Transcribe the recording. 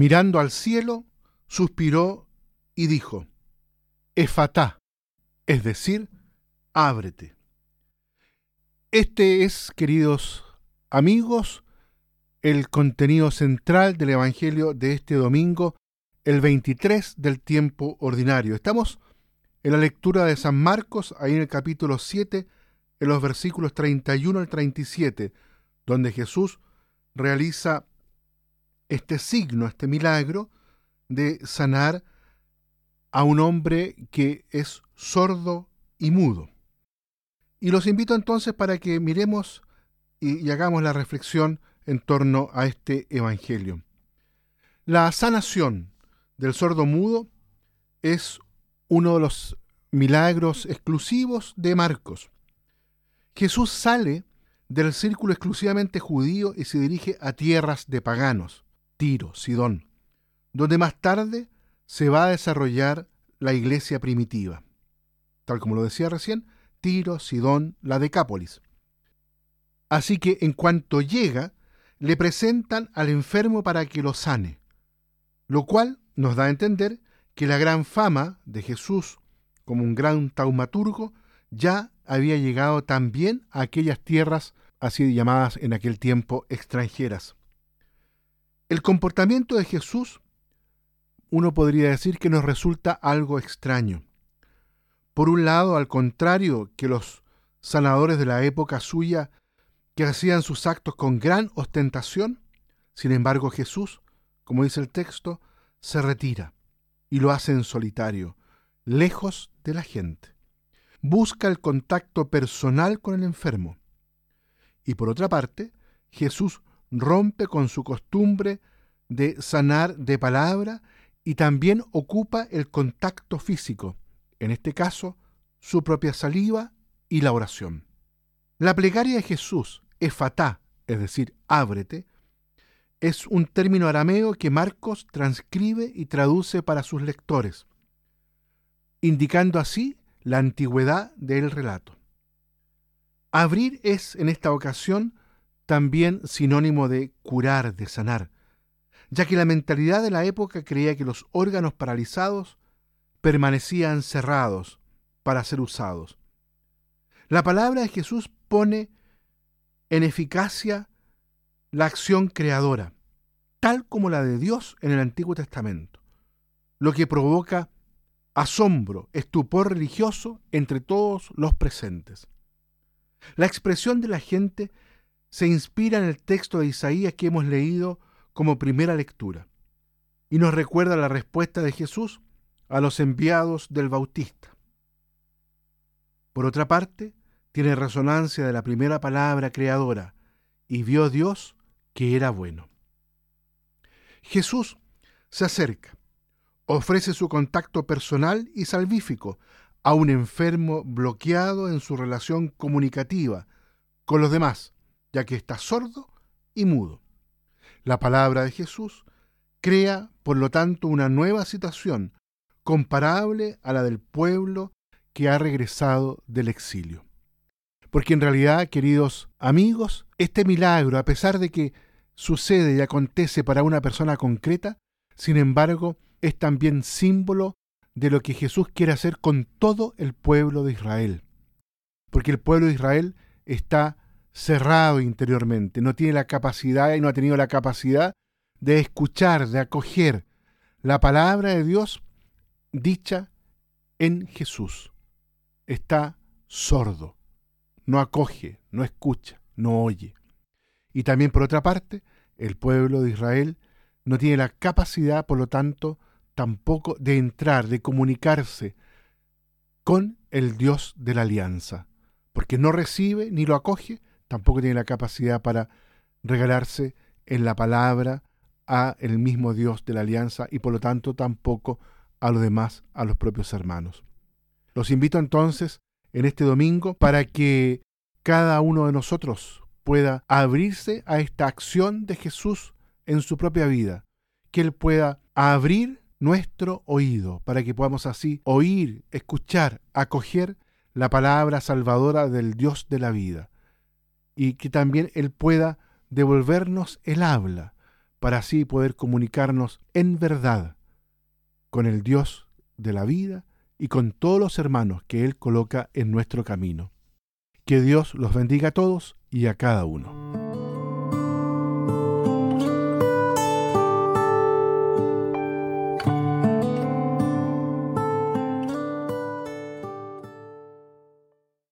mirando al cielo, suspiró y dijo, Efatá, es decir, ábrete. Este es, queridos amigos, el contenido central del Evangelio de este domingo, el 23 del tiempo ordinario. Estamos en la lectura de San Marcos, ahí en el capítulo 7, en los versículos 31 al 37, donde Jesús realiza este signo, este milagro de sanar a un hombre que es sordo y mudo. Y los invito entonces para que miremos y, hagamos la reflexión en torno a este Evangelio. La sanación del sordo mudo es uno de los milagros exclusivos de Marcos. Jesús sale del círculo exclusivamente judío y se dirige a tierras de paganos, Tiro, Sidón, donde más tarde se va a desarrollar la iglesia primitiva. Tal como lo decía recién, Tiro, Sidón, la Decápolis. Así que en cuanto llega, le presentan al enfermo para que lo sane, lo cual nos da a entender que la gran fama de Jesús como un gran taumaturgo ya había llegado también a aquellas tierras así llamadas en aquel tiempo extranjeras. El comportamiento de Jesús uno podría decir que nos resulta algo extraño. Por un lado, al contrario que los sanadores de la época suya, que hacían sus actos con gran ostentación, sin embargo Jesús, como dice el texto, se retira y lo hace en solitario, lejos de la gente. Busca el contacto personal con el enfermo. Y por otra parte, Jesús rompe con su costumbre de sanar de palabra y también ocupa el contacto físico, en este caso, su propia saliva y la oración. La plegaria de Jesús, efatá, es decir, ábrete, es un término arameo que Marcos transcribe y traduce para sus lectores, indicando así la antigüedad del relato. Abrir es, en esta ocasión, también sinónimo de curar, de sanar, ya que la mentalidad de la época creía que los órganos paralizados permanecían cerrados para ser usados. La palabra de Jesús pone en eficacia la acción creadora, tal como la de Dios en el Antiguo Testamento, lo que provoca asombro, estupor religioso entre todos los presentes. La expresión de la gente se inspira en el texto de Isaías que hemos leído como primera lectura y nos recuerda la respuesta de Jesús a los enviados del Bautista. Por otra parte, tiene resonancia de la primera palabra creadora, y vio Dios que era bueno. Jesús se acerca, ofrece su contacto personal y salvífico a un enfermo bloqueado en su relación comunicativa con los demás, ya que está sordo y mudo. La palabra de Jesús crea, por lo tanto, una nueva situación comparable a la del pueblo que ha regresado del exilio. Porque en realidad, queridos amigos, este milagro, a pesar de que sucede y acontece para una persona concreta, sin embargo, es también símbolo de lo que Jesús quiere hacer con todo el pueblo de Israel. Porque el pueblo de Israel está cerrado interiormente, no tiene la capacidad y no ha tenido la capacidad de escuchar, de acoger la palabra de Dios dicha en Jesús. Está sordo, no acoge, no escucha, no oye. Y también por otra parte, el pueblo de Israel no tiene la capacidad, por lo tanto, tampoco de entrar, de comunicarse con el Dios de la alianza, porque no recibe ni lo acoge tampoco tiene la capacidad para regalarse en la palabra a el mismo Dios de la alianza y por lo tanto tampoco a los demás, a los propios hermanos. Los invito entonces en este domingo para que cada uno de nosotros pueda abrirse a esta acción de Jesús en su propia vida, que Él pueda abrir nuestro oído para que podamos así oír, escuchar, acoger la palabra salvadora del Dios de la vida y que también Él pueda devolvernos el habla para así poder comunicarnos en verdad con el Dios de la vida y con todos los hermanos que Él coloca en nuestro camino. Que Dios los bendiga a todos y a cada uno.